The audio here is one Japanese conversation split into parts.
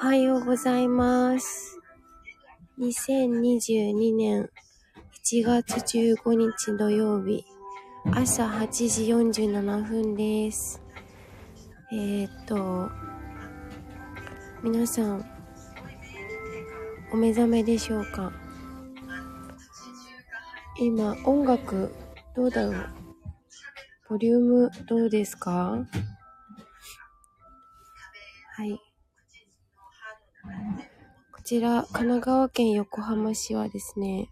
おはようございます。2022年1月15日土曜日、朝8時47分です。えー、っと、皆さん、お目覚めでしょうか？今、音楽、どうだろう？ボリューム、どうですか？はい。こちら、神奈川県横浜市はですね、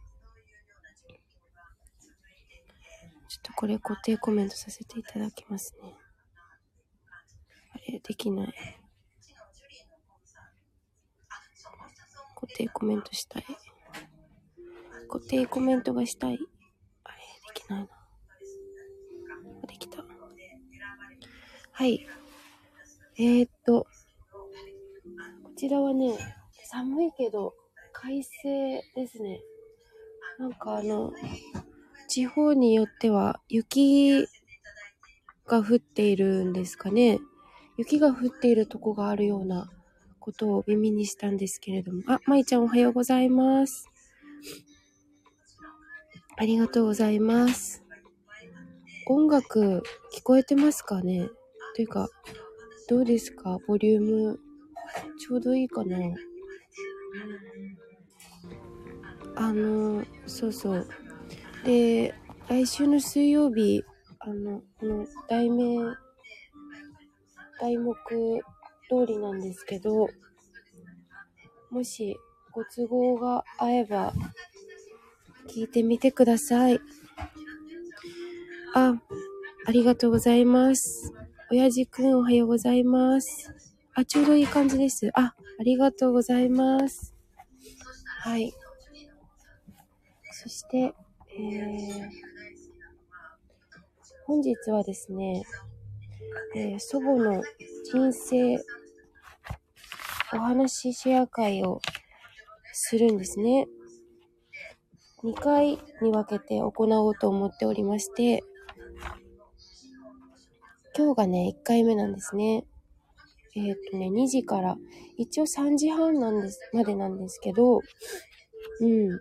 ちょっとこれ固定コメントさせていただきますね。あれ、できない。固定コメントしたい。固定コメントがしたい。あれ、できないな。できた。はい。えー、っと、ちらはね、寒いけど、快晴ですね。なんかあの、地方によっては雪が降っているんですかね。雪が降っているとこがあるようなことを耳にしたんですけれども。あ、まいちゃんおはようございます。ありがとうございます。音楽聞こえてますかねというか、どうですか？ボリューム。ちょうどいいかなあの、そうそう。で、来週の水曜日、あの、この題名、題目通りなんですけど、もしご都合が合えば、聞いてみてください。あ、ありがとうございます。親父くんおはようございます。あ、ちょうどいい感じです。あ、ありがとうございます。はい。そして、えー、本日はですね、えー祖母の人生お話しシェア会をするんですね。2回に分けて行おうと思っておりまして、今日がね、1回目なんですね。えっ、とね、2時から、一応3時半なんです、までなんですけど、うん。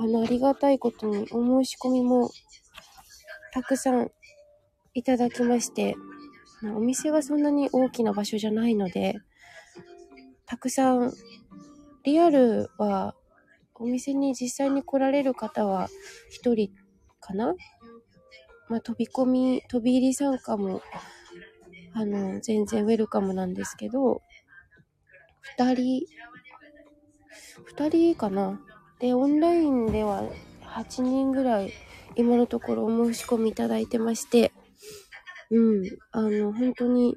あの、ありがたいことにお申し込みもたくさんいただきまして、まあお店がそんなに大きな場所じゃないので、たくさん、リアルは、お店に実際に来られる方は一人かな？まあ、飛び込み、飛び入り参加も、あの、全然ウェルカムなんですけど、二人、二人かな？で、オンラインでは8人ぐらい、今のところお申し込みいただいてまして、うん、あの、本当に、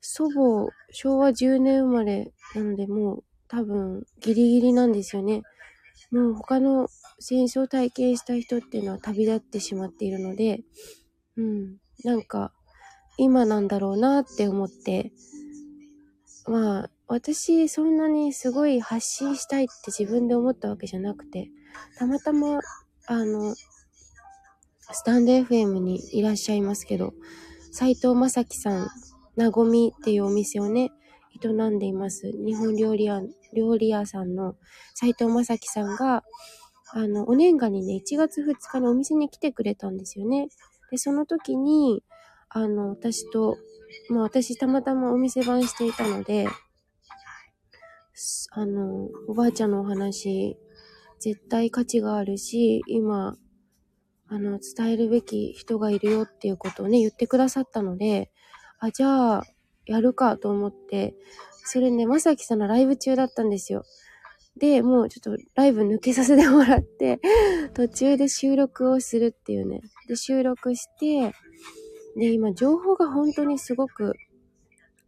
祖母、昭和10年生まれなので、もう多分ギリギリなんですよね。もう他の戦争体験した人っていうのは旅立ってしまっているので、うん、なんか、今なんだろうなって思って、まあ、私、そんなにすごい発信したいって自分で思ったわけじゃなくて、たまたま、あの、スタンド FM にいらっしゃいますけど、斉藤正樹さん、なごみっていうお店をね、営んでいます。日本料理屋、料理屋さんの斉藤正樹さんが、あの、お年賀にね、1月2日にお店に来てくれたんですよね。で、その時に、あの、私と、まあ私たまたまお店番していたので、あの、おばあちゃんのお話、絶対価値があるし、今、あの、伝えるべき人がいるよっていうことをね、言ってくださったので、あ、じゃあ、やるかと思って、それね、まさきさんのライブ中だったんですよ。で、もうちょっとライブ抜けさせてもらって、途中で収録をするっていうね。で、収録して、で、今、情報が本当にすごく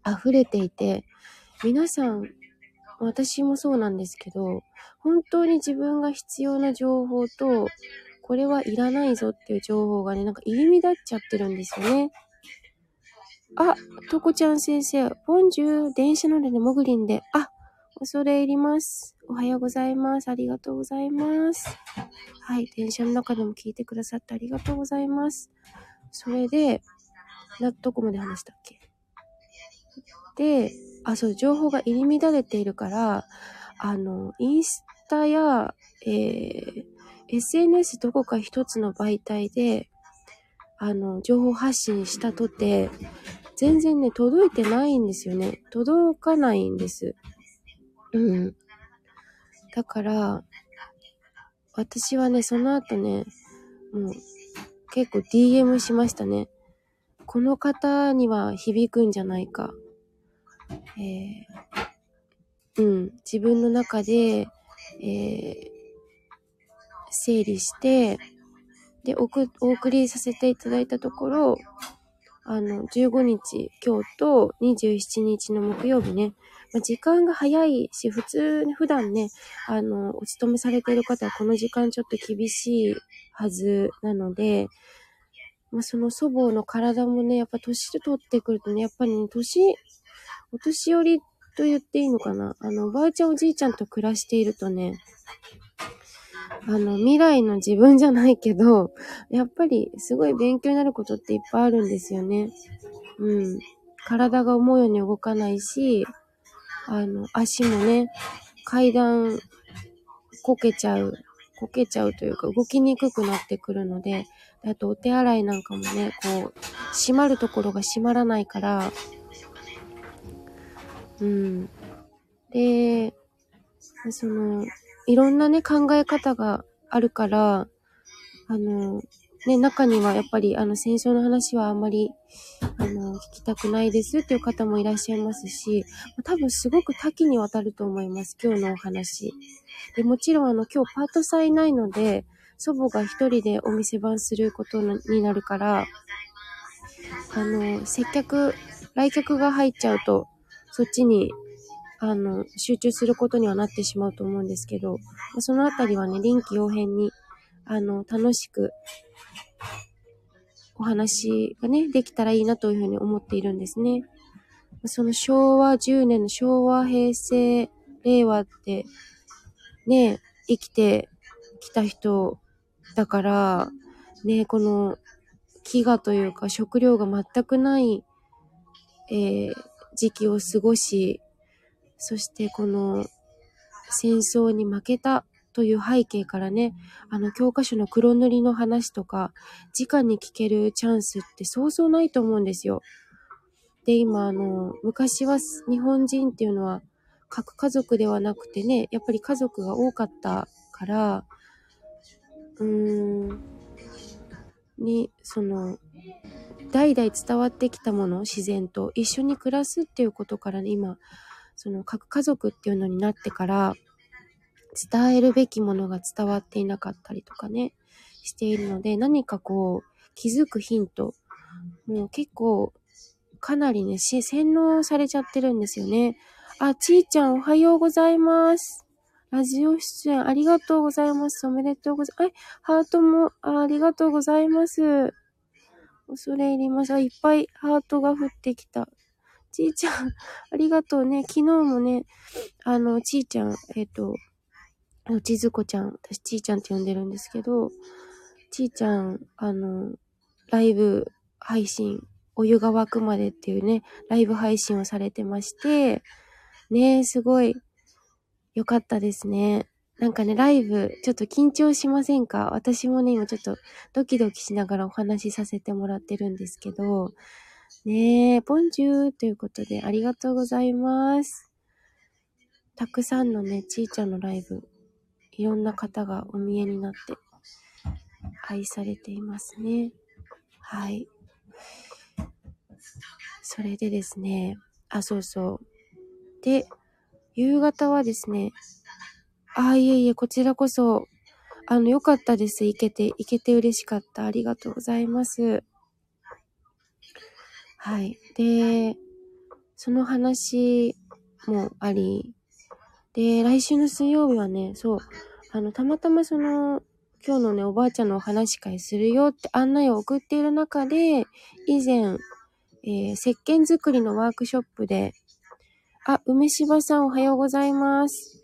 溢れていて、皆さん、私もそうなんですけど、本当に自分が必要な情報と、これはいらないぞっていう情報がね、なんか入り乱っちゃってるんですよね。あ、とこちゃん先生、ボンジュー、電車乗りでもぐりんで、あ、恐れ入ります。おはようございます。ありがとうございます。はい、電車の中でも聞いてくださってありがとうございます。それで、な、どこまで話したっけ？で、あ、そう、情報が入り乱れているから、あの、インスタや、えー、SNS どこか一つの媒体で、あの、情報発信したとて、全然ね、届いてないんですよね。届かないんです。うん。だから、私はね、その後ね、もう、結構 DM しましたね。この方には響くんじゃないか。えー、うん、自分の中で、えー、整理して、で、おく、お送りさせていただいたところ、あの、15日、今日と27日の木曜日ね、まあ、時間が早いし、普通に普段ね、あの、お勤めされている方はこの時間ちょっと厳しいはずなので、まあ、その祖母の体もね、やっぱ年取ってくるとね、やっぱりね、年、お年寄りと言っていいのかなあの、おばあちゃんおじいちゃんと暮らしているとね、あの、未来の自分じゃないけど、やっぱりすごい勉強になることっていっぱいあるんですよね。うん。体が思うように動かないし、あの、足もね、階段、こけちゃう、こけちゃうというか動きにくくなってくるので、あとお手洗いなんかもね、こう、閉まるところが閉まらないから、うん。で、その、いろんなね、考え方があるから、あの、ね、中にはやっぱりあの戦争の話はあんまり、あの、聞きたくないですっていう方もいらっしゃいますし、多分すごく多岐にわたると思います、今日のお話。で、もちろんあの、今日パート祭ないので、祖母が一人でお店番することになるから、あの、接客、来客が入っちゃうと、そっちに、あの、集中することにはなってしまうと思うんですけど、そのあたりはね、臨機応変に、あの、楽しく、お話がね、できたらいいなというふうに思っているんですね。その昭和10年の昭和、平成、令和って、ね、生きてきた人だから、ね、この飢餓というか食料が全くない、えー、時期を過ごし、そしてこの戦争に負けたという背景からね、あの教科書の黒塗りの話とか、直に聞けるチャンスってそうそうないと思うんですよ。で、今あの、昔は日本人っていうのは核家族ではなくてね、やっぱり家族が多かったから、うーん、に、その、代々伝わってきたもの、自然と一緒に暮らすっていうことからね、今、その核家族っていうのになってから、伝えるべきものが伝わっていなかったりとかね、しているので、何かこう、気づくヒント、もう結構、かなりね、洗脳されちゃってるんですよね。あ、ちーちゃんおはようございます。ラジオ出演ありがとうございます。おめでとうございます。ハートもありがとうございます。恐れ入ります。あ、いっぱいハートが降ってきた。ちーちゃん、ありがとうね。昨日もね、あの、ちーちゃん、えっ、ー、と、ちずこちゃん、私ちーちゃんって呼んでるんですけど、ちーちゃん、あの、ライブ配信、お湯が沸くまでっていうね、ライブ配信をされてまして、ねすごい、よかったですね。なんかね、ライブ、ちょっと緊張しませんか？私もね、今ちょっとドキドキしながらお話しさせてもらってるんですけど、ねえ、ボンジューということでありがとうございます。たくさんのね、ちーちゃんのライブ、いろんな方がお見えになって愛されていますね。はい。それでですね、あ、そうそう。で、夕方はですね、あ、いえいえ、こちらこそ、あの、よかったです。行けて、行けて嬉しかった。ありがとうございます。はい。で、その話もあり、で、来週の水曜日はね、そう、あの、たまたまその、今日のね、おばあちゃんのお話し会するよって案内を送っている中で、以前、えー、石鹸作りのワークショップで、あ、梅柴さんおはようございます。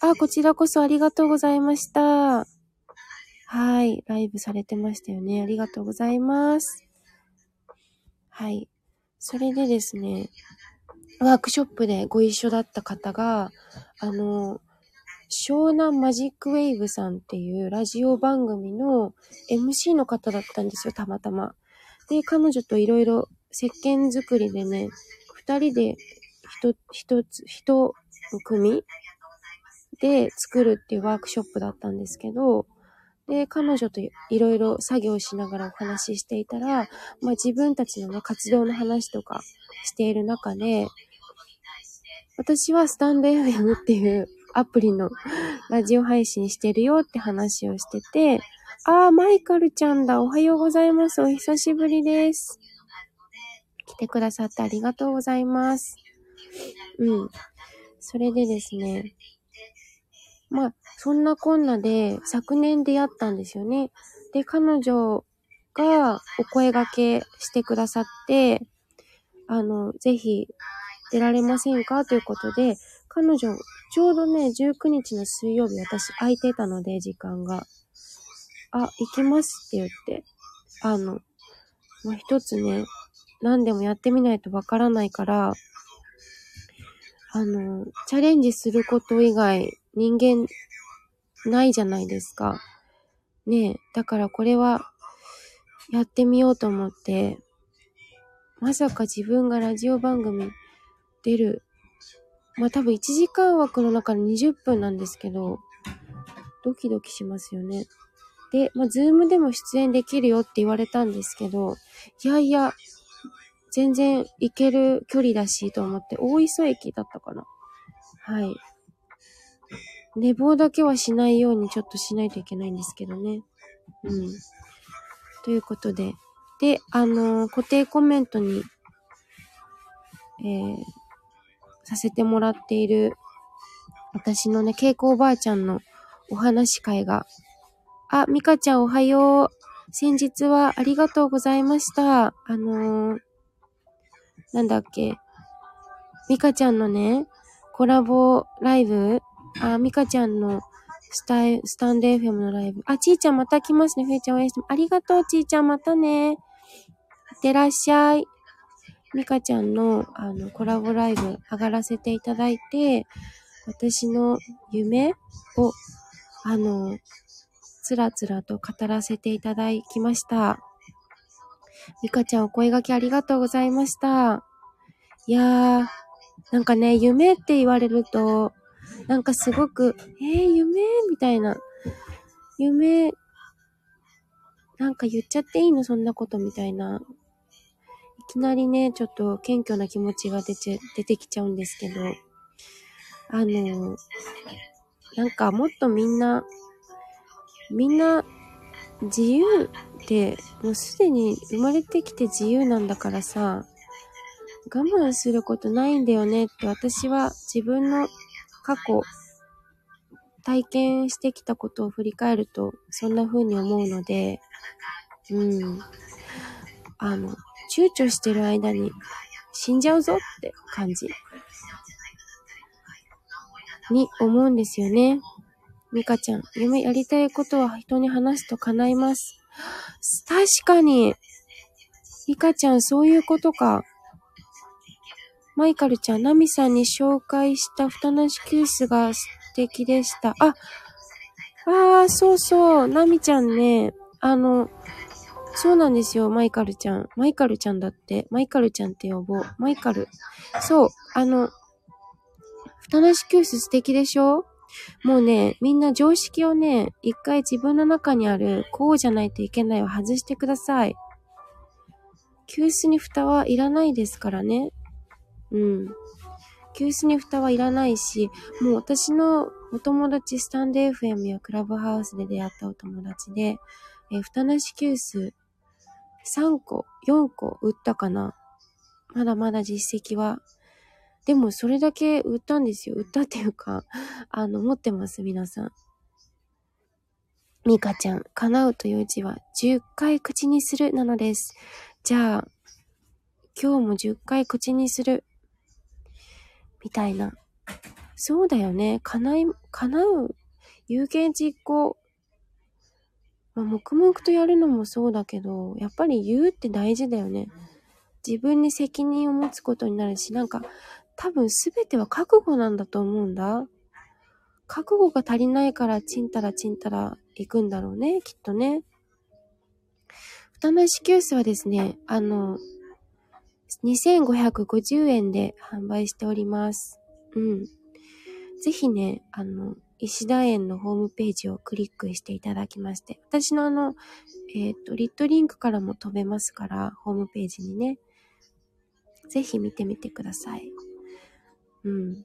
あ、こちらこそありがとうございました。はい、ライブされてましたよね。ありがとうございます。はい。それでですね、ワークショップでご一緒だった方が、あの、湘南マジックウェイブさんっていうラジオ番組の MC の方だったんですよ、たまたま。で、彼女といろいろ石鹸作りでね、二人で一、一つ、一組で作るっていうワークショップだったんですけど、で、彼女といろいろ作業しながらお話ししていたら、まあ自分たちのね、活動の話とかしている中で、私はスタンド FM っていうアプリのラジオ配信してるよって話をしてて、あー、マイカルちゃんだ。おはようございます。お久しぶりです。来てくださってありがとうございます。うん。それでですね。まあ、そんなこんなで昨年出会ったんですよね。で、彼女がお声掛けしてくださって、あの、ぜひ出られませんか？ということで、彼女、ちょうどね、19日の水曜日私空いてたので、時間が。あ、行きますって言って。あの、まあ、一つね、何でもやってみないとわからないから、あの、チャレンジすること以外、人間、ないじゃないですか。ねえ、だからこれは、やってみようと思って、まさか自分がラジオ番組出る。まあ多分1時間枠の中に20分なんですけど、ドキドキしますよね。で、まあズームでも出演できるよって言われたんですけど、いやいや、全然行ける距離だしと思って、大磯駅だったかな。はい。寝坊だけはしないようにちょっとしないといけないんですけどね。うん。ということで。で、あのー、固定コメントに、えー、させてもらっている、私のね、稽古おばあちゃんのお話会が、あ、ミカちゃんおはよう。先日はありがとうございました。あのー、なんだっけ？ミカちゃんのね、コラボライブ？あ、ミカちゃんのスタイ、スタンデー FM のライブ。あ、ちーちゃんまた来ますね。ふえちゃんおやすみ。ありがとう、ちーちゃんまたね。いってらっしゃい。ミカちゃんの、あの、コラボライブ上がらせていただいて、私の夢を、あの、つらつらと語らせていただきました。ミカちゃんお声掛けありがとうございました。いやー、なんかね、夢って言われると、なんかすごく、えー、夢？みたいな。夢、なんか言っちゃっていいの？そんなことみたいな。いきなりね、ちょっと謙虚な気持ちが出ち、出てきちゃうんですけど、あの、なんかもっとみんな、みんな自由って、もうすでに生まれてきて自由なんだからさ、我慢することないんだよねって私は自分の過去、体験してきたことを振り返ると、そんな風に思うので、うん。あの、躊躇してる間に死んじゃうぞって感じ。に思うんですよね。ミカちゃん、夢やりたいことは人に話すと叶います。確かに。ミカちゃん、そういうことか。マイカルちゃん、ナミさんに紹介したふたなしキュースが素敵でした。あ、ああ、そうそう、ナミちゃんね、あの、そうなんですよ、マイカルちゃん。マイカルちゃんだって。マイカルちゃんって呼ぼう。マイカル。そう、あの、ふたなしキュース素敵でしょ？もうね、みんな常識をね、一回自分の中にある、こうじゃないといけないを外してください。急須に蓋はいらないですからね。うん。急須に蓋はいらないし、もう私のお友達、スタンデー FM やクラブハウスで出会ったお友達で、えー、蓋なし急須3個、4個売ったかな。まだまだ実績は。でもそれだけ売ったんですよ。売ったっていうか、あの、持ってます、皆さん。ミカちゃん、叶うという字は10回口にするなのです。じゃあ、今日も10回口にする。みたいな。そうだよね。叶い、叶う、有言実行。まあ、黙々とやるのもそうだけど、やっぱり言うって大事だよね。自分に責任を持つことになるし、なんか、多分すべては覚悟なんだと思うんだ。覚悟が足りないからちんたらちんたら行くんだろうね、きっとね。蓋なし急須はですね、あの、2550円で販売しております。うん。ぜひね、あの、石田園のホームページをクリックしていただきまして、私のあの、えっ、ー、と、リットリンクからも飛べますから、ホームページにね、ぜひ見てみてください。うん。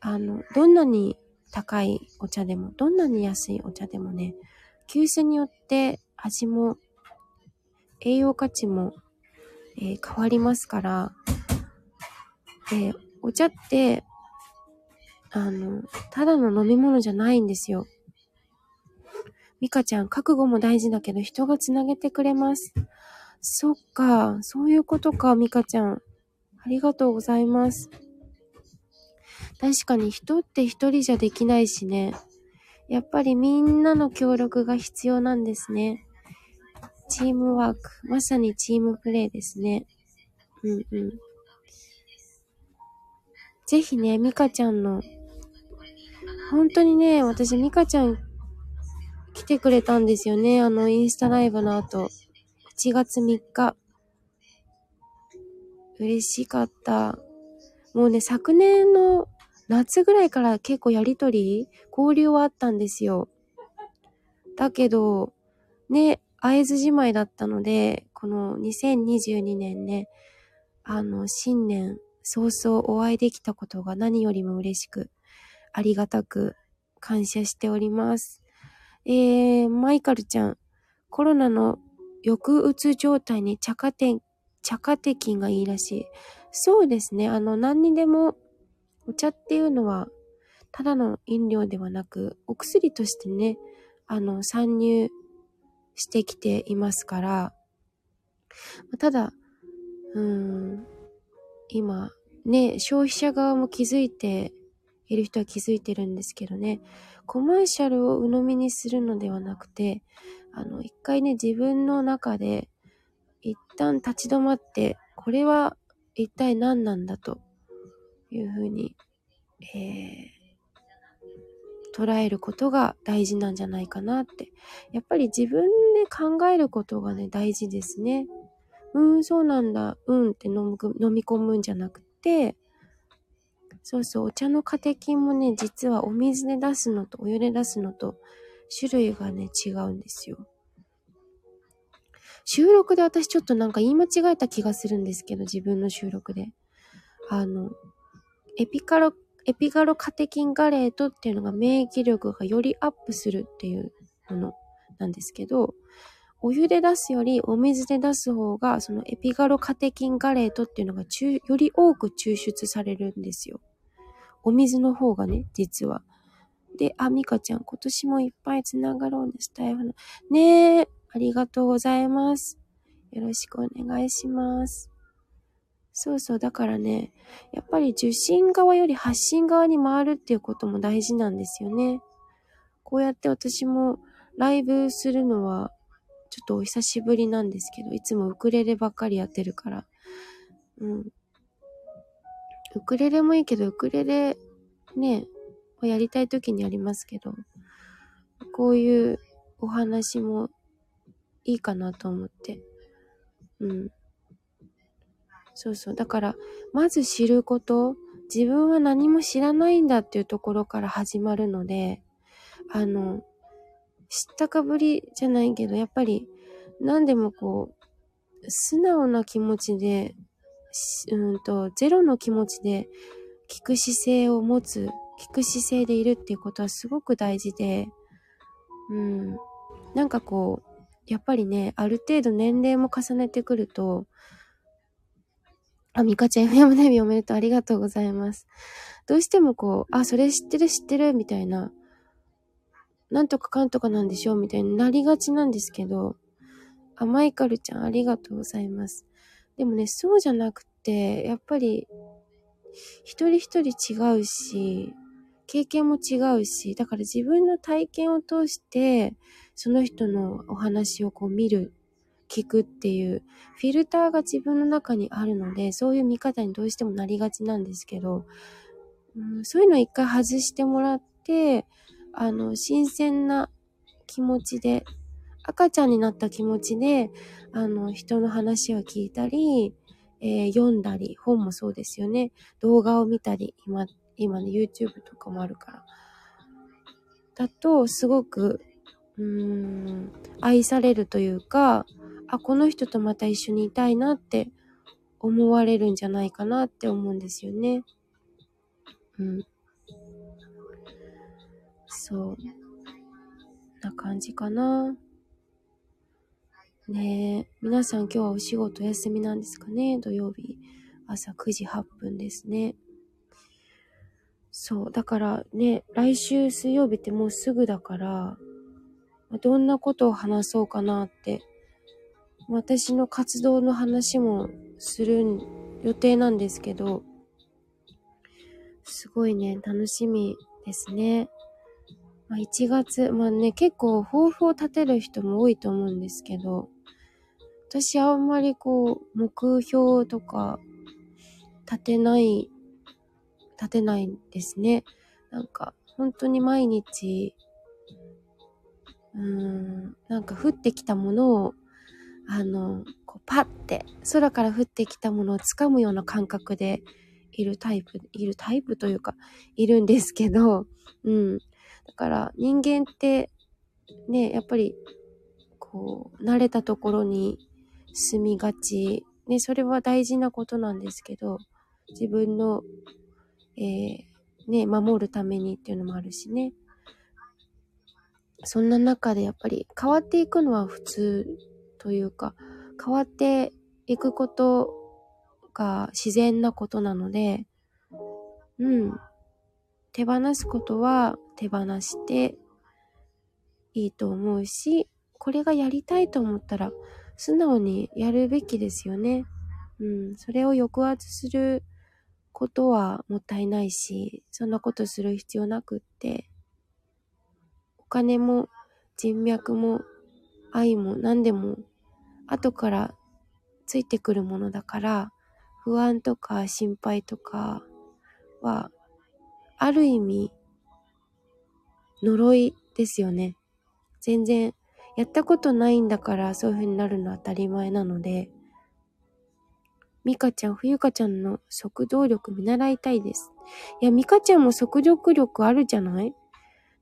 あの、どんなに高いお茶でも、どんなに安いお茶でもね、急須によって味も栄養価値も、えー、変わりますから、で、お茶って、あの、ただの飲み物じゃないんですよ。ミカちゃん、覚悟も大事だけど人がつなげてくれます。そっか、そういうことか、ミカちゃん。ありがとうございます。確かに人って一人じゃできないしね。やっぱりみんなの協力が必要なんですね。チームワーク。まさにチームプレイですね。うんうん。ぜひね、ミカちゃんの、本当にね、私ミカちゃん来てくれたんですよね。あの、インスタライブの後。1月3日。嬉しかった。もうね、昨年の夏ぐらいから結構やりとり、交流はあったんですよ。だけど、ね、会えずじまいだったので、この2022年ね、あの、新年早々お会いできたことが何よりも嬉しく、ありがたく感謝しております。えー、マイカルちゃん、コロナの抑うつ状態に茶化点、茶化的がいいらしい。そうですね。あの、何にでもお茶っていうのは、ただの飲料ではなく、お薬としてね、あの、参入してきていますから、ただ、うん、今、ね、消費者側も気づいている人は気づいてるんですけどね、コマーシャルを鵜呑みにするのではなくて、あの、一回ね、自分の中で、一旦立ち止まって、これは一体何なんだと。いうふうに、えー、捉えることが大事なんじゃないかなって。やっぱり自分で考えることがね、大事ですね。うん、そうなんだ、うんって飲む飲み込むんじゃなくて、そうそう、お茶のカテキンもね、実はお水で出すのとお湯で出すのと種類がね、違うんですよ。収録で私ちょっとなんか言い間違えた気がするんですけど、自分の収録で。あの、エピカロ、エピガロカテキンガレートっていうのが免疫力がよりアップするっていうものなんですけど、お湯で出すよりお水で出す方が、そのエピガロカテキンガレートっていうのがより多く抽出されるんですよ。お水の方がね、実は。で、あ、ミカちゃん、今年もいっぱいつながろうね、スタイフの。ねえ、ありがとうございます。よろしくお願いします。そうそう、だからね、やっぱり受信側より発信側に回るっていうことも大事なんですよね。こうやって私もライブするのは、ちょっとお久しぶりなんですけど、いつもウクレレばっかりやってるから。うん。ウクレレもいいけど、ウクレレ、ね、やりたい時にやりますけど、こういうお話もいいかなと思って。うん。そうそう。だから、まず知ること、自分は何も知らないんだっていうところから始まるので、あの、知ったかぶりじゃないけど、やっぱり何でもこう、素直な気持ちで、うんと、ゼロの気持ちで聞く姿勢を持つ、聞く姿勢でいるっていうことはすごく大事で、うん。なんかこう、やっぱりね、ある程度年齢も重ねてくると、あ、ミカちゃん FM デビューおめでとう。ありがとうございます。どうしてもこう、あ、それ知ってる知ってるみたいな、なんとかかんとかなんでしょうみたいになりがちなんですけど、あ、マイカルちゃんありがとうございます。でもね、そうじゃなくて、やっぱり、一人一人違うし、経験も違うし、だから自分の体験を通して、その人のお話をこう見る、聞くっていうフィルターが自分の中にあるので、そういう見方にどうしてもなりがちなんですけど、うん、そういうのを一回外してもらって、あの、新鮮な気持ちで、赤ちゃんになった気持ちで、あの、人の話を聞いたり、えー、読んだり、本もそうですよね。動画を見たり、今、今ね、YouTube とかもあるから。だと、すごく、うーん、愛されるというか、あ、この人とまた一緒にいたいなって思われるんじゃないかなって思うんですよね。うん。そう。な感じかな。ねえ、皆さん今日はお仕事お休みなんですかね？土曜日朝9時8分ですね。そう、だからね、来週水曜日ってもうすぐだから、どんなことを話そうかなって、私の活動の話もする予定なんですけど、すごいね、楽しみですね。まあ、1月、まあね、結構抱負を立てる人も多いと思うんですけど、私あんまりこう、目標とか立てない、立てないんですね。なんか、本当に毎日、うーん、なんか降ってきたものを、あの、こうパッて、空から降ってきたものを掴むような感覚でいるタイプ、いるタイプというか、いるんですけど、うん。だから人間って、ね、やっぱり、こう、慣れたところに住みがち。ね、それは大事なことなんですけど、自分の、えー、ね、守るためにっていうのもあるしね。そんな中でやっぱり変わっていくのは普通というか、変わっていくことが自然なことなので、うん。手放すことは手放していいと思うし、これがやりたいと思ったら素直にやるべきですよね。うん、それを抑圧することはもったいないし、そんなことする必要なくって、お金も人脈も愛も何でも後からついてくるものだから、不安とか心配とかは、ある意味、呪いですよね。全然やったことないんだからそういう風になるのは当たり前なので、ミカちゃん、冬香ちゃんの速動力見習いたいです。いや、ミカちゃんも速読力あるじゃない？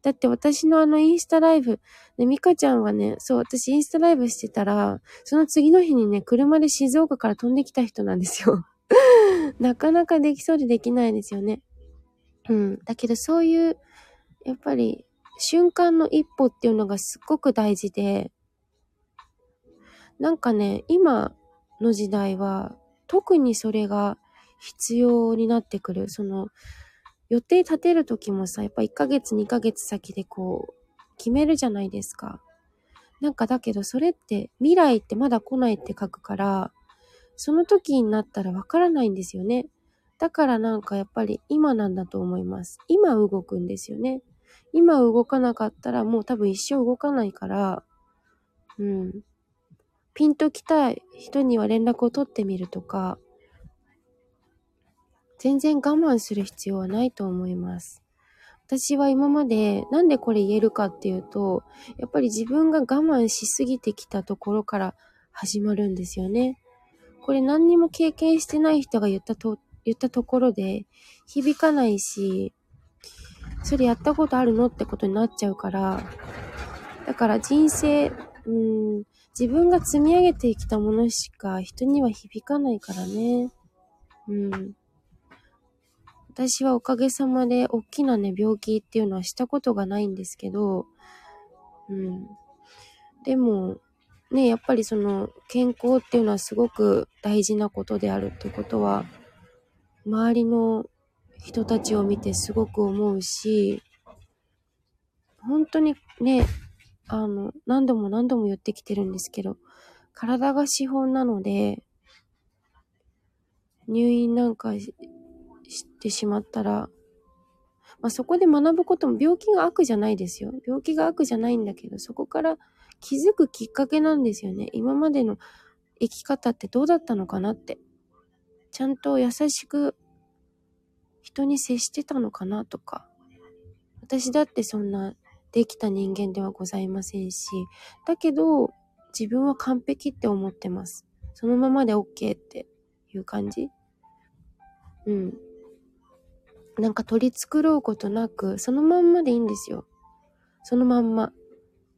だって私のあのインスタライブ、ね、ミカちゃんはね、そう、私インスタライブしてたら、その次の日にね、車で静岡から飛んできた人なんですよ。なかなかできそうでできないですよね。うん。だけどそういう、やっぱり、瞬間の一歩っていうのがすっごく大事で、なんかね、今の時代は特にそれが必要になってくる。その、予定立てるときもさ、やっぱ1ヶ月2ヶ月先でこう、決めるじゃないですか。なんかだけどそれって未来ってまだ来ないって書くから、その時になったらわからないんですよね。だからなんかやっぱり今なんだと思います。今動くんですよね。今動かなかったらもう多分一生動かないから、うん。ピンと来たい人には連絡を取ってみるとか、全然我慢する必要はないと思います。私は今までなんでこれ言えるかっていうと、やっぱり自分が我慢しすぎてきたところから始まるんですよね。これ何にも経験してない人が言ったと、言ったところで響かないし、それやったことあるのってことになっちゃうから、だから人生、うん、自分が積み上げてきたものしか人には響かないからね。うん。私はおかげさまで大きなね、病気っていうのはしたことがないんですけど、うん。でも、ね、やっぱりその健康っていうのはすごく大事なことであるってことは、周りの人たちを見てすごく思うし、本当にね、あの、何度も何度も言ってきてるんですけど、体が資本なので、入院なんかしてしまったら、まあ、そこで学ぶことも病気が悪じゃないですよ。病気が悪じゃないんだけど、そこから気づくきっかけなんですよね。今までの生き方ってどうだったのかなって。ちゃんと優しく人に接してたのかなとか。私だってそんなできた人間ではございませんし、だけど自分は完璧って思ってます。そのままで OK っていう感じうん。なんか取り繕うことなく、そのまんまでいいんですよ。そのまんま。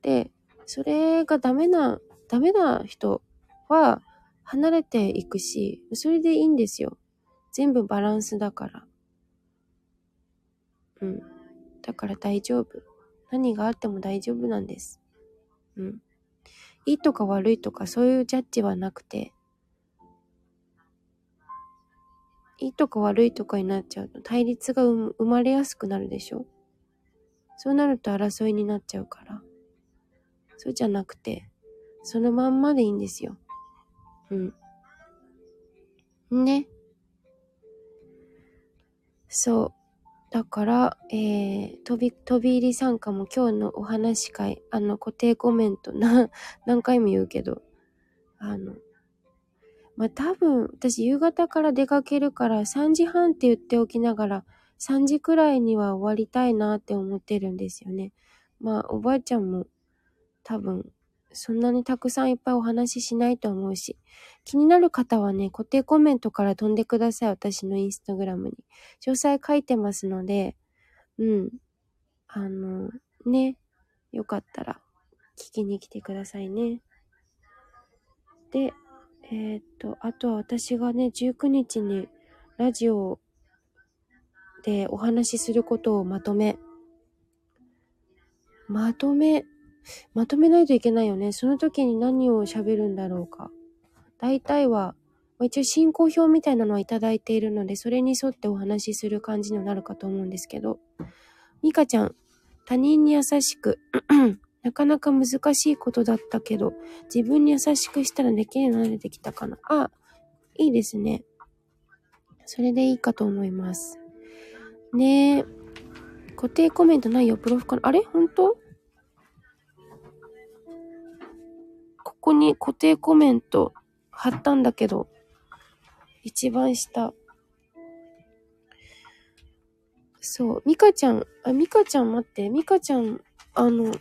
で、それがダメな、ダメな人は離れていくし、それでいいんですよ。全部バランスだから。うん。だから大丈夫。何があっても大丈夫なんです。うん。いいとか悪いとかそういうジャッジはなくて、いいとか悪いとかになっちゃうと対立が生まれやすくなるでしょ？そうなると争いになっちゃうから。そうじゃなくて、そのまんまでいいんですよ。うん。ね。そう。だから、えー、飛び、飛び入り参加も今日のお話会、あの、固定コメント、な、何回も言うけど、あの、まあ、多分、私夕方から出かけるから3時半って言っておきながら、3時くらいには終わりたいなって思ってるんですよね。まあ、おばあちゃんも多分、そんなにたくさんいっぱいお話ししないと思うし、気になる方はね、固定コメントから飛んでください。私のインスタグラムに。詳細書いてますので、うん。あの、ね、よかったら聞きに来てくださいね。で、えー、っと、あとは私がね、19日にラジオでお話しすることをまとめ、まとめ、まとめないといけないよね。その時に何を喋るんだろうか。大体は、一応進行表みたいなのはいただいているので、それに沿ってお話しする感じになるかと思うんですけど、ミカちゃん、他人に優しくなかなか難しいことだったけど、自分に優しくしたらできるようになれてきたかな。あ、いいですね。それでいいかと思います。ねえ。固定コメントないよ、プロフかな。あれ？本当？ここに固定コメント貼ったんだけど、一番下。そう、ミカちゃん、あ、ミカちゃん待って、ミカちゃん、あの、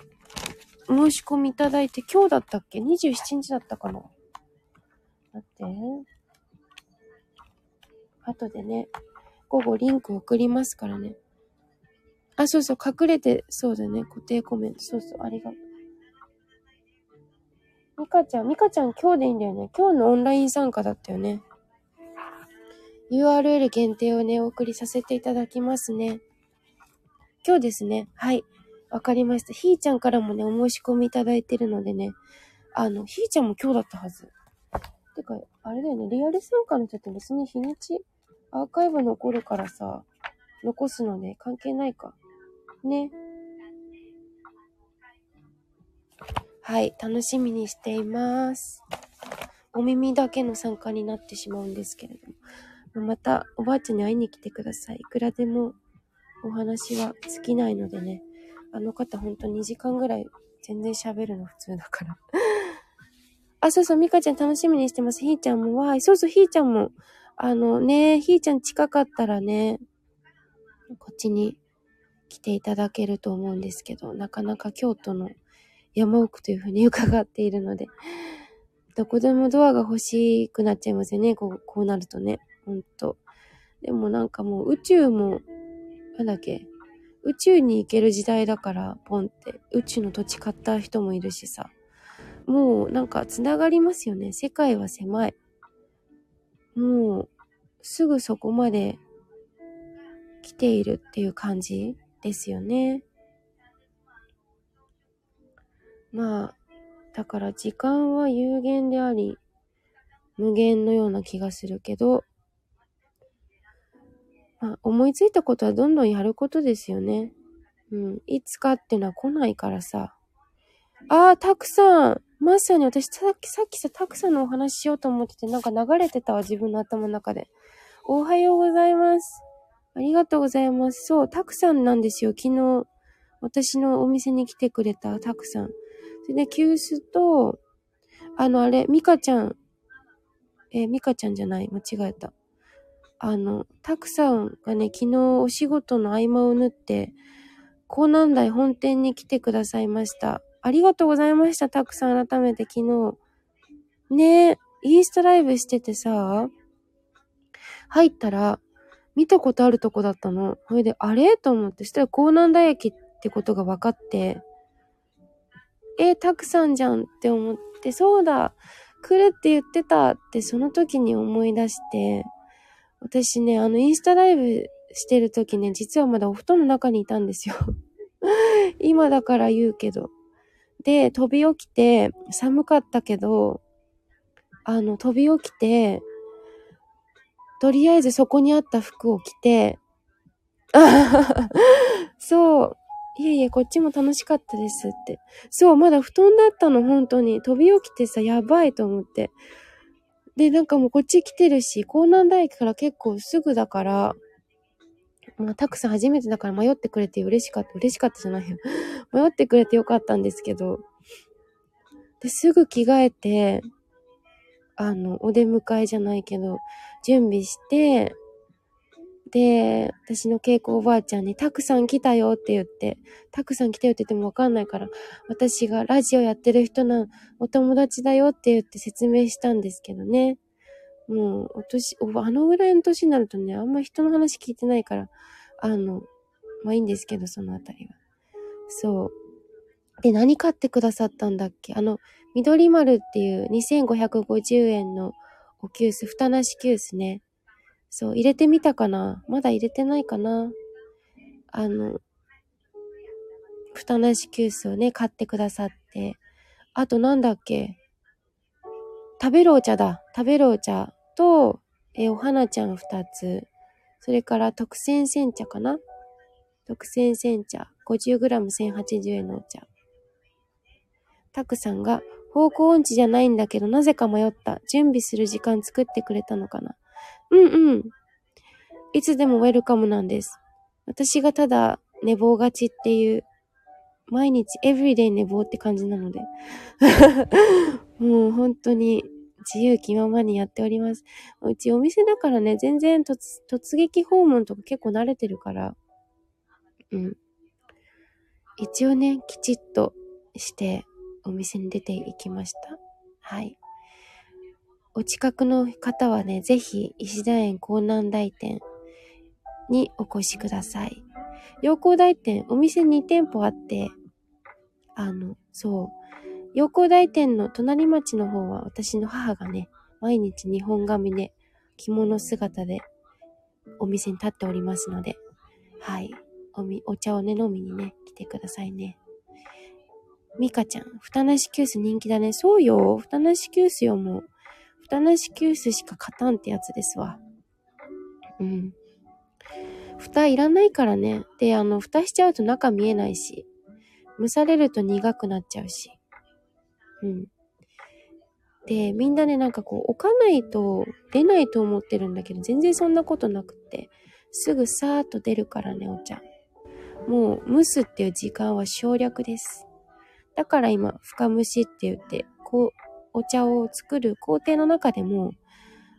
申し込みいただいて、今日だったっけ ?27 日だったかな待って。後でね、午後リンク送りますからね。あ、そうそう、隠れて、そうだね、固定コメント。そうそう、ありがとう。ミカちゃん、ミカちゃん今日でいいんだよね。今日のオンライン参加だったよね。URL 限定をね、お送りさせていただきますね。今日ですね。はい。わかりました。ひーちゃんからもね、お申し込みいただいてるのでね、あの、ひーちゃんも今日だったはず。てか、あれだよね、リアル参加の人って別に日にち、アーカイブ残るからさ、残すので関係ないか。ね。はい、楽しみにしています。お耳だけの参加になってしまうんですけれども。また、おばあちゃんに会いに来てください。いくらでもお話は尽きないのでね。あの方ほんと2時間ぐらい全然喋るの普通だから あ、そうそう、ミカちゃん楽しみにしてます。ひーちゃんもわーい。そうそう、ひーちゃんも、あのね、ひーちゃん近かったらね、こっちに来ていただけると思うんですけど、なかなか京都の山奥というふうに伺っているので、どこでもドアが欲しくなっちゃいますよね。こう、こうなるとね。ほんと。でもなんかもう宇宙も、なんだっけ、宇宙に行ける時代だから、ポンって。宇宙の土地買った人もいるしさ。もうなんか繋がりますよね。世界は狭い。もう、すぐそこまで来ているっていう感じですよね。まあ、だから時間は有限であり、無限のような気がするけど、まあ、思いついたことはどんどんやることですよね。うん。いつかってのは来ないからさ。ああ、たくさん。まさに私さっき、さっきさ、たくさんのお話しようと思ってて、なんか流れてたわ、自分の頭の中で。おはようございます。ありがとうございます。そう、たくさんなんですよ。昨日、私のお店に来てくれたたくさん。それで急須と、あの、あれ、ミカちゃん、えー、ミカちゃんじゃない、間違えた。あの、たくさんがね、昨日お仕事の合間を縫って、港南台本店に来てくださいました。ありがとうございました、たくさん改めて昨日。ねえ、インスタライブしててさ、入ったら、見たことあるとこだったの。それで、あれ？と思って、そしたら港南台駅ってことが分かって、えたくさんじゃんって思って、そうだ、来るって言ってたってその時に思い出して、私ね、あの、インスタライブしてる時ね、実はまだお布団の中にいたんですよ 今だから言うけど。で、飛び起きて、寒かったけど、あの、飛び起きて、とりあえずそこにあった服を着て、そう、いえいえ、こっちも楽しかったですって。そう、まだ布団だったの、本当に。飛び起きてさ、やばいと思って。で、なんかもうこっち来てるし、港南大駅から結構すぐだから、まあ、たくさん初めてだから迷ってくれて嬉しかった。嬉しかったじゃないよ。迷ってくれてよかったんですけど。で、すぐ着替えて、あの、お出迎えじゃないけど、準備して、で、私の稽古おばあちゃんに、たくさん来たよって言って、たくさん来たよって言ってもわかんないから、私がラジオやってる人のお友達だよって言って説明したんですけどね。もう、お年、あのぐらいの年になるとね、あんま人の話聞いてないから、あの、まあいいんですけど、そのあたりは。そう。で、何買ってくださったんだっけ？あの、緑丸っていう2550円のお急須、蓋なし急須ね。そう、入れてみたかなまだ入れてないかなあの、蓋なし急須をね、買ってくださって。あとなんだっけ食べるお茶だ。食べるお茶と、えお花ちゃん二つ。それから特選煎茶かな特選煎茶。50g1080 円のお茶。たくさんが、方向音痴じゃないんだけど、なぜか迷った。準備する時間作ってくれたのかな。うんうん。いつでもウェルカムなんです。私がただ寝坊がちっていう、毎日エブリデイ寝坊って感じなので。もう本当に自由気ままにやっております。うちお店だからね、全然突突撃訪問とか結構慣れてるから。うん。一応ね、きちっとしてお店に出ていきました。はい。お近くの方はね、ぜひ石田園港南大店にお越しください。陽光大店、お店2店舗あって、あの、そう、陽光大店の隣町の方は私の母がね、毎日日本髪で着物姿でお店に立っておりますので、はい、おみ、お茶をね、飲みにね、来てくださいね。ミカちゃん、蓋なし急須人気だね。そうよ、蓋なし急須よ、もう。蓋なし急須しか勝たんってやつですわ。うん。蓋いらないからね。で、あの、蓋しちゃうと中見えないし、蒸されると苦くなっちゃうし。うん。で、みんなね、なんかこう、置かないと出ないと思ってるんだけど、全然そんなことなくって、すぐさーっと出るからね、お茶。もう、蒸すっていう時間は省略です。だから今、深蒸しって言って、こう、お茶を作る工程の中でも、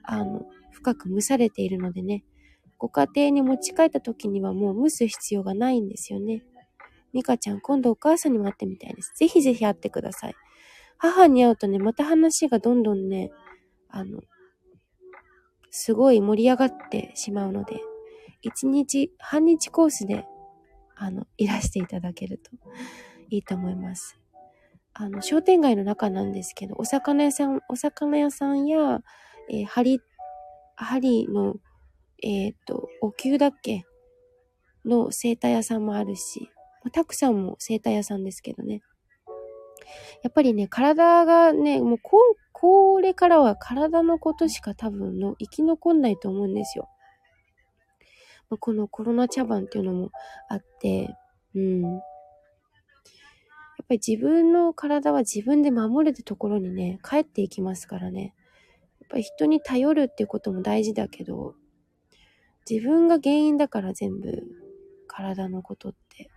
あの、深く蒸されているのでね、ご家庭に持ち帰った時にはもう蒸す必要がないんですよね。ミカちゃん、今度お母さんにも会ってみたいです。ぜひぜひ会ってください。母に会うとね、また話がどんどんね、あの、すごい盛り上がってしまうので、一日、半日コースで、あの、いらしていただけるといいと思います。あの、商店街の中なんですけど、お魚屋さん、お魚屋さんや、えー、針、針の、えっ、と、お灸だっけ？の生態屋さんもあるし、たくさんも生態屋さんですけどね。やっぱりね、体がね、もうこ、これからは体のことしか多分の生き残んないと思うんですよ。このコロナ茶番っていうのもあって、うん。っぱり自分の体は自分で守れるところにね、帰っていきますからね。やっぱり人に頼るっていうことも大事だけど、自分が原因だから全部体のことって。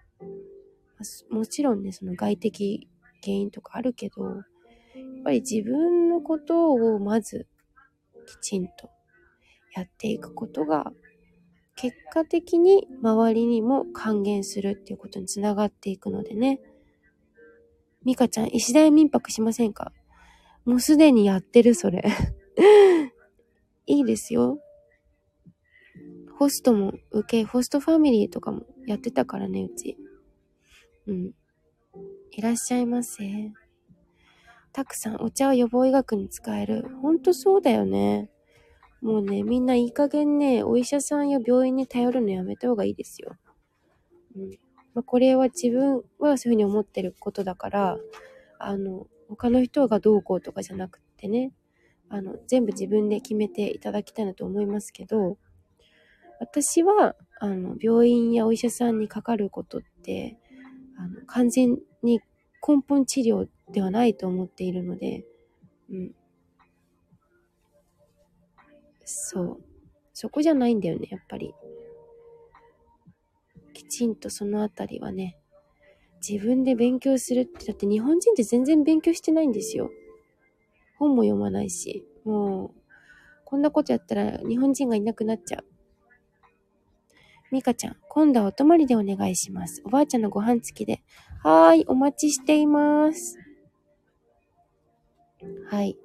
もちろんね、その外的原因とかあるけど、やっぱり自分のことをまずきちんとやっていくことが結果的に周りにも還元するっていうことにつながっていくのでね。ミカちゃん、石大民泊しませんか？もうすでにやってる、それ。いいですよ。ホストも受け、ホストファミリーとかもやってたからね、うち。うん。いらっしゃいませ。たくさん、お茶は予防医学に使える。ほんとそうだよね。もうね、みんないい加減ね、お医者さんや病院に頼るのやめた方がいいですよ。うん。まあ、これは自分はそういうふうに思ってることだから、あの、他の人がどうこうとかじゃなくてね、あの、全部自分で決めていただきたいなと思いますけど、私は、あの、病院やお医者さんにかかることって、あの、完全に根本治療ではないと思っているので、うん。そう。そこじゃないんだよね、やっぱり。きちんとそのあたりはね、自分で勉強するって、だって日本人って全然勉強してないんですよ。本も読まないし、もう、こんなことやったら日本人がいなくなっちゃう。ミカちゃん、今度はお泊まりでお願いします。おばあちゃんのご飯付きで。はーい、お待ちしています。はい。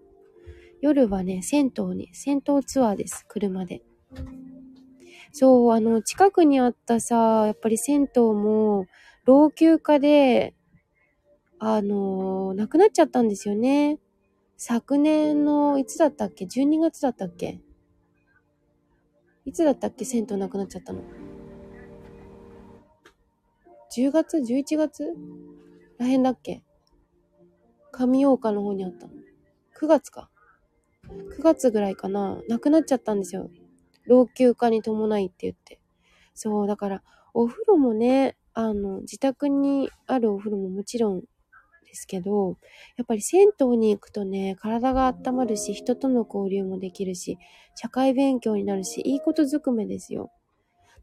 夜はね、銭湯に、銭湯ツアーです。車で。そう、あの、近くにあったさ、やっぱり銭湯も、老朽化で、あの、なくなっちゃったんですよね。昨年の、いつだったっけ ?12 月だったっけ？いつだったっけ？銭湯なくなっちゃったの。10月 ?11 月？らへんだっけ？上大岡の方にあったの。9月か。9月ぐらいかな。なくなっちゃったんですよ。老朽化に伴いって言って。そう、だから、お風呂もね、あの、自宅にあるお風呂ももちろんですけど、やっぱり銭湯に行くとね、体が温まるし、人との交流もできるし、社会勉強になるし、いいことずくめですよ。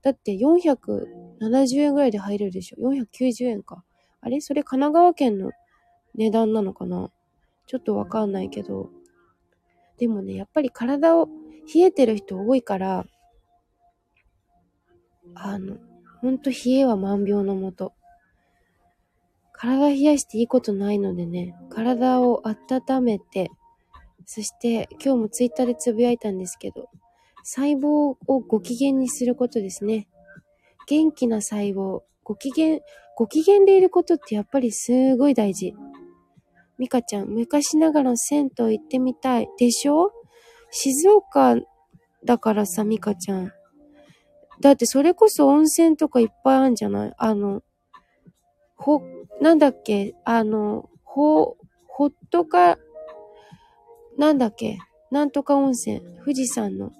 だって470円ぐらいで入れるでしょ ?490 円か。あれ？それ神奈川県の値段なのかな？ちょっとわかんないけど。でもね、やっぱり体を冷えてる人多いから、あの、ほんと冷えは万病のもと。体冷やしていいことないのでね、体を温めて、そして今日もツイッターでつぶやいたんですけど、細胞をご機嫌にすることですね。元気な細胞、ご機嫌、ご機嫌でいることってやっぱりすごい大事。ミカちゃん、昔ながらの銭湯行ってみたい。でしょ？静岡だからさ、ミカちゃん。だってそれこそ温泉とかいっぱいあるんじゃない？あの、ほ、なんだっけ？あの、ほ、ほっとか、なんだっけ？なんとか温泉。富士山の。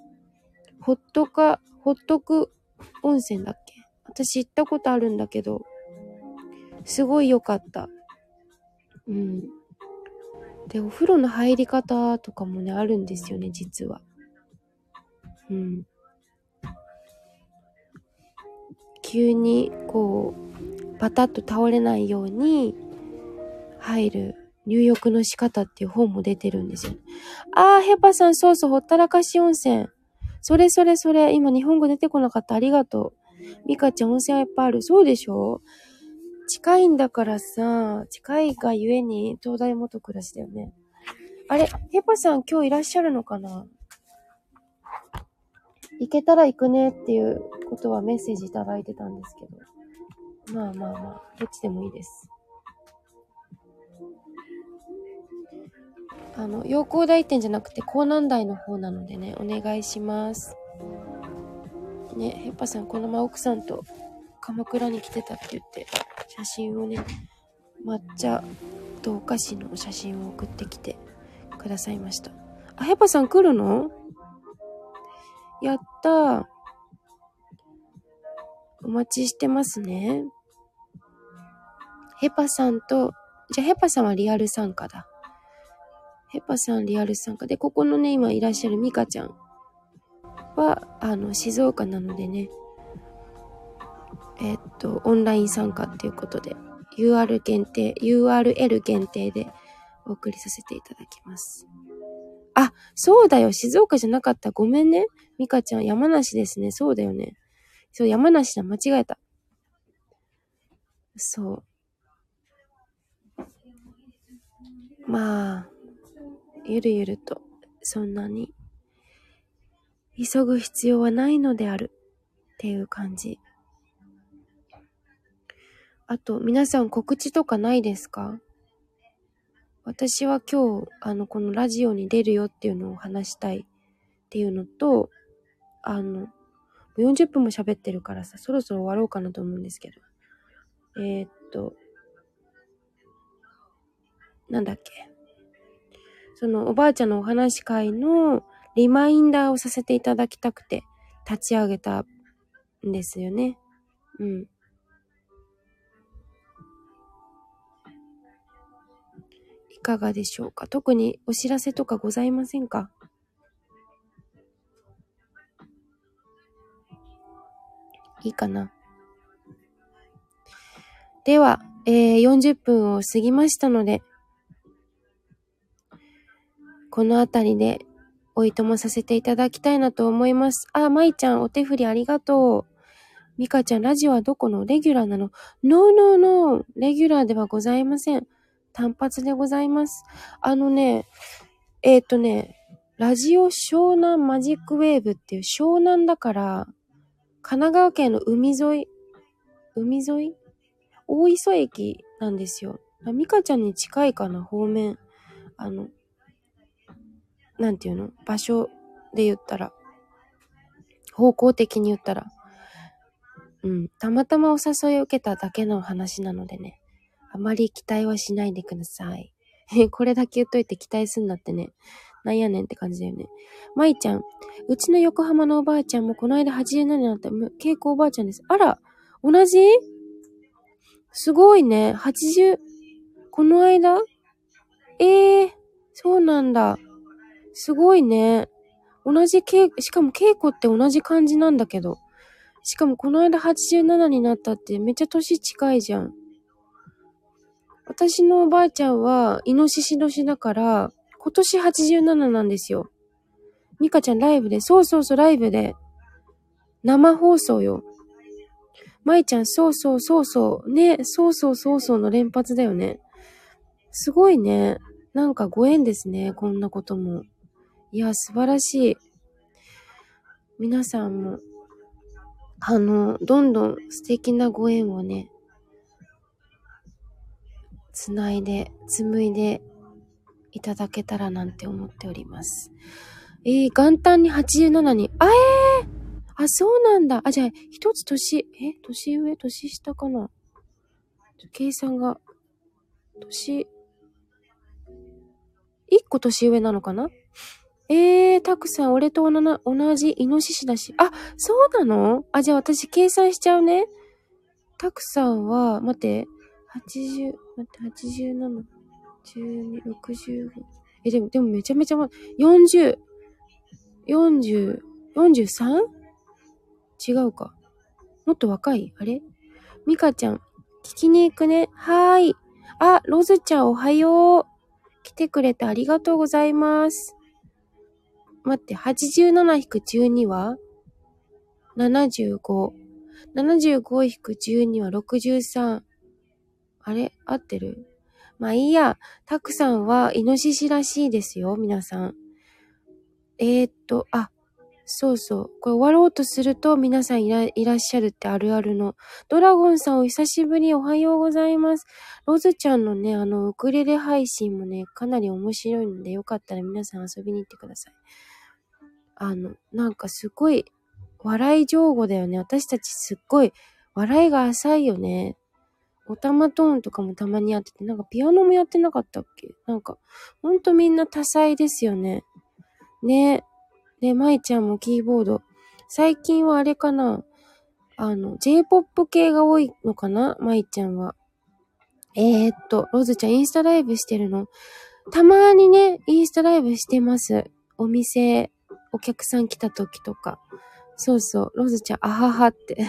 ほっとか、ほっとく温泉だっけ？私行ったことあるんだけど、すごい良かった。うん。で、お風呂の入り方とかもね、あるんですよね、実は。うん。急に、こう、パタッと倒れないように入る入浴の仕方っていう本も出てるんですよ。あー、ヘパさん、そうそう、ほったらかし温泉。それそれそれ、今日本語出てこなかった。ありがとう。ミカちゃん温泉はいっぱいある。そうでしょ？近いんだからさ、近いがゆえに東大元暮らしだよね。あれ、ヘパさん今日いらっしゃるのかな？行けたら行くねっていうことはメッセージいただいてたんですけど。まあまあまあ、どっちでもいいです。あの、陽光台店じゃなくて港南台の方なのでね、お願いします。ね、ヘッパさん、このまま奥さんと鎌倉に来てたって言って、写真をね、抹茶とお菓子の写真を送ってきてくださいました。あ、ヘパさん来るの？やったー。お待ちしてますね。ヘパさんと、じゃあヘパさんはリアル参加だ。ヘパさんリアル参加で、ここのね、今いらっしゃるミカちゃんは、あの、静岡なのでね、えー、っと、オンライン参加っていうことで、UR 限定、URL 限定でお送りさせていただきます。あ、そうだよ。静岡じゃなかった。ごめんね。ミカちゃん、山梨ですね。そうだよね。そう、山梨だ。間違えた。そう。まあ、ゆるゆると、そんなに、急ぐ必要はないのである。っていう感じ。あと、皆さん告知とかないですか？私は今日、あの、このラジオに出るよっていうのを話したいっていうのと、あの、40分も喋ってるからさ、そろそろ終わろうかなと思うんですけど。えー、っと、なんだっけ？そのおばあちゃんのお話会のリマインダーをさせていただきたくて立ち上げたんですよね。うん。かがでしょうか？特にお知らせとかございませんか？いいかな？では、えー、40分を過ぎましたので、このあたりでおいともさせていただきたいなと思います。あ、まいちゃん、お手振りありがとう。みかちゃん、ラジオはどこの？レギュラーなの ?No, no, no! レギュラーではございません。単発でございます。あのね、えっ、ー、とね、ラジオ湘南マジックウェーブっていう湘南だから、神奈川県の海沿い、海沿い？大磯駅なんですよ。ミカちゃんに近いかな、方面。あの、なんていうの？場所で言ったら。方向的に言ったら。うん。たまたまお誘いを受けただけの話なのでね。あまり期待はしないでください。これだけ言っといて期待すんなってね。なんやねんって感じだよね。まいちゃん。うちの横浜のおばあちゃんもこの間87になった。稽古おばあちゃんです。あら同じ？すごいね。80、この間？ええー、そうなんだ。すごいね。同じ稽古、しかも稽古って同じ感じなんだけど。しかもこの間87になったってめっちゃ年近いじゃん。私のおばあちゃんは、イノシシ年だから、今年87なんですよ。ミカちゃんライブで、そうそうそうライブで、生放送よ。舞ちゃん、そうそうそうそう。ね、そうそうそうそうの連発だよね。すごいね。なんかご縁ですね。こんなことも。いや、素晴らしい。皆さんも、あの、どんどん素敵なご縁をね、つないで、紡いでいただけたらなんて思っております。えー、元旦に87に、あえーあ、そうなんだ。あ、じゃあ、一つ年、え年上年下かな計算が、年、一個年上なのかな？えー、たくさん、俺と同じイノシシだし。あ、そうなの？あ、じゃあ私計算しちゃうね。たくさんは、待って、80、待って、87、12、65。え、でも、でもめちゃめちゃ、40、40、43? 違うか。もっと若い？あれ？ミカちゃん、聞きに行くね。はーい。あ、ロズちゃんおはよう。来てくれてありがとうございます。待って、87-12は ?75。75-12は63。あれ？合ってる？まあいいや。たくさんはイノシシらしいですよ、皆さん。えー、っと、あ、そうそう。これ終わろうとすると皆さんいらいらっしゃるってあるあるの。ドラゴンさんお久しぶりおはようございます。ロズちゃんのね、あの、ウクレレ配信もね、かなり面白いのでよかったら皆さん遊びに行ってください。あの、なんかすごい笑い上手だよね。私たちすっごい笑いが浅いよね。オタマトーンとかもたまにやってて、なんかピアノもやってなかったっけ？なんか、ほんとみんな多彩ですよね。ねで、舞ちゃんもキーボード。最近はあれかな？あの、J-POP 系が多いのかな？舞ちゃんは。えー、っと、ロズちゃんインスタライブしてるの？たまにね、インスタライブしてます。お店、お客さん来た時とか。そうそう、ロズちゃん、あははって。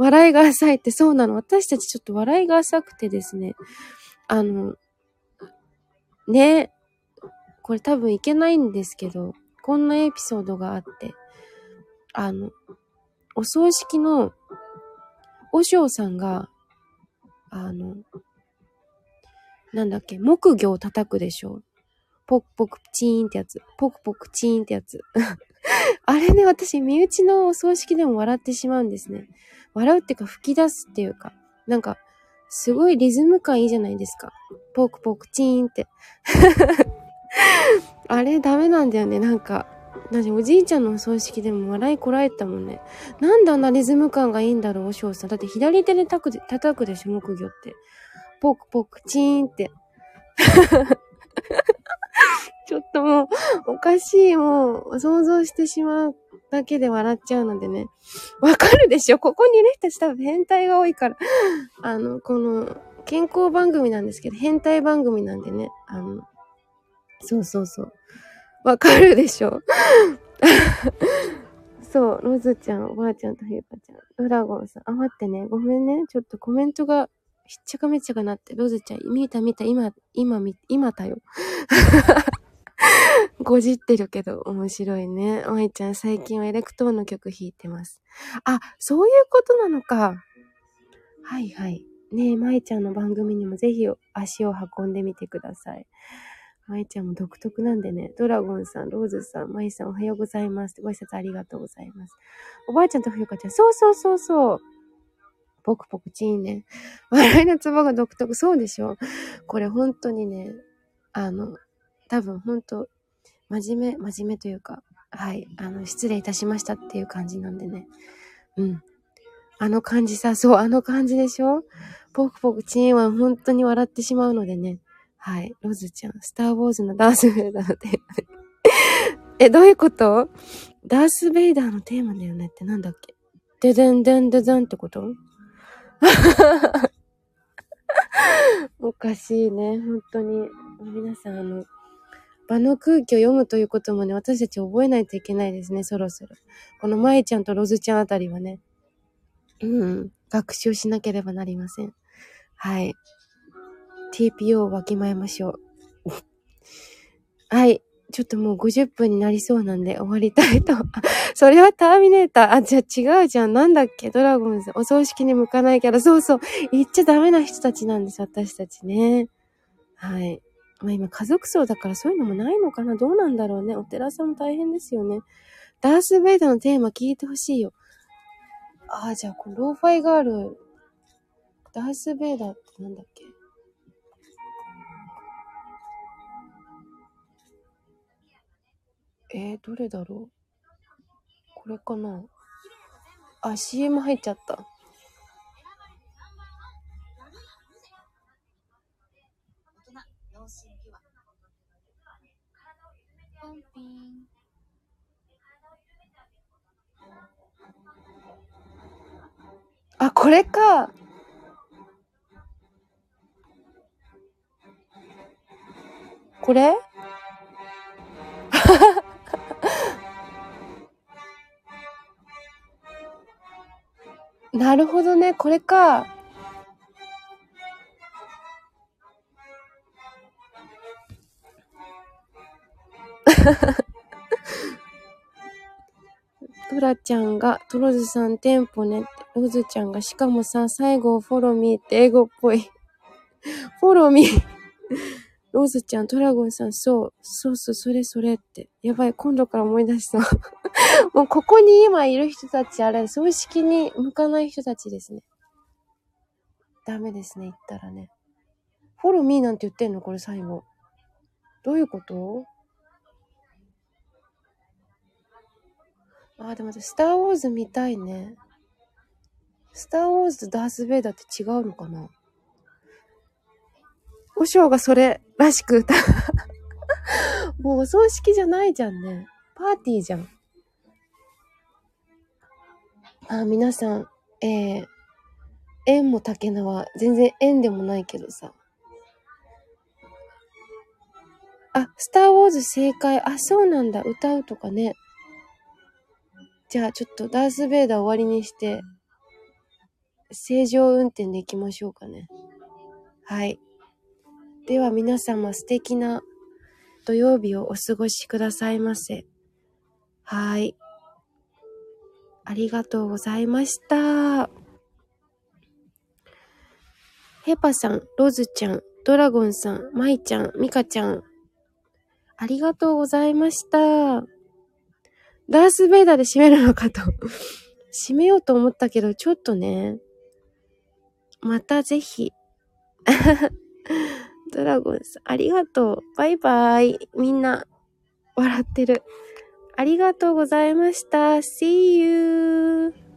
笑いが浅いってそうなの？私たちちょっと笑いが浅くてですね。あの、ね、これ多分いけないんですけど、こんなエピソードがあって、あの、お葬式の、おしょうさんが、あの、なんだっけ、木魚を叩くでしょ？ポクポクチーンってやつ。ポクポクチーンってやつ。あれね、私、身内のお葬式でも笑ってしまうんですね。笑うっていうか吹き出すっていうか、なんか、すごいリズム感いいじゃないですか。ポークポークチーンって。あれダメなんだよね、なんか。私おじいちゃんのお葬式でも笑いこらえたもんね。なんであんなリズム感がいいんだろう、お嬢さん。だって左手で叩く叩くでしょ、木魚って。ポークポークチーンって。ちょっともう、おかしい、もう、想像してしまうだけで笑っちゃうのでね。わかるでしょ？ここにいる人たち多分変態が多いから。あの、この、健康番組なんですけど、変態番組なんでね。あの、そうそうそう。わかるでしょ？そう、ロズちゃん、おばあちゃんとひゆかちゃん、ドラゴンさん。あ、待ってね。ごめんね。ちょっとコメントがひっちゃかめっちゃかなって。ロズちゃん、見た見た、今、今、今だよ。ごじってるけど面白いね。まいちゃん最近はエレクトーンの曲弾いてます。あ、そういうことなのか。はいはい。ねえ、まいちゃんの番組にもぜひ足を運んでみてください。まいちゃんも独特なんでね。ドラゴンさん、ローズさん、まいさんおはようございます。ご挨拶ありがとうございます。おばあちゃんとふゆかちゃん、そうそうそうそう。ポクポクチーンね。笑いのツボが独特。そうでしょこれ本当にね、あの、多分本当真面目、真面目というか、はい、あの、失礼いたしましたっていう感じなんでね。うん。あの感じさ、そう、あの感じでしょ？ポクポクチーンは本当に笑ってしまうのでね。はい。ロズちゃん、スターウォーズのダース・ベイダーのテーマ。え、どういうこと？ダース・ベイダーのテーマだよねってなんだっけ？デデンデンデデンってこと？おかしいね。本当に。皆さん、あの、場の空気を読むということもね、私たち覚えないといけないですね、そろそろ。この舞ちゃんとロズちゃんあたりはね、うん、学習しなければなりません。はい。TPO をわきまえましょう。はい。ちょっともう50分になりそうなんで終わりたいと。それはターミネーター。あ、じゃあ違うじゃん。なんだっけ？ドラゴンズ。お葬式に向かないキャラ。そうそう。言っちゃダメな人たちなんです、私たちね。はい。まあ今家族葬だからそういうのもないのかなどうなんだろうね。お寺さんも大変ですよね。ダース・ベイダーのテーマ聞いてほしいよ。ああ、じゃあこのローファイガール、ダース・ベイダーってなんだっけ？えー、どれだろう？これかな？あ、CM 入っちゃった。あ、これか。これ？なるほどね、これか。トラちゃんが、トロズさんテンポねって、ロズちゃんが、しかもさ、最後フォローミーって英語っぽい。フォローミーローズちゃん、トラゴンさん、そう、そうそう、それそれって。やばい、今度から思い出した。もうここに今いる人たち、あれ、葬式に向かない人たちですね。ダメですね、言ったらね。フォローミーなんて言ってんのこれ最後。どういうこと？あ、でもスターウォーズ見たいね。スターウォーズとダース・ベイダーって違うのかな？おしょうがそれらしく歌う もうお葬式じゃないじゃんね。パーティーじゃん。あ、皆さん、えー、縁も竹縄、全然縁でもないけどさ。あ、スターウォーズ正解。あ、そうなんだ。歌うとかね。じゃあちょっとダース・ベイダー終わりにして、正常運転で行きましょうかね。はい。では皆様素敵な土曜日をお過ごしくださいませ。はい。ありがとうございました。ヘパさん、ロズちゃん、ドラゴンさん、マイちゃん、ミカちゃん。ありがとうございました。ダースベイダーで締めるのかと締めようと思ったけど、ちょっとね、またぜひ。ドラゴンさん、ありがとう。バイバイ。みんな、笑ってる。ありがとうございました。See you!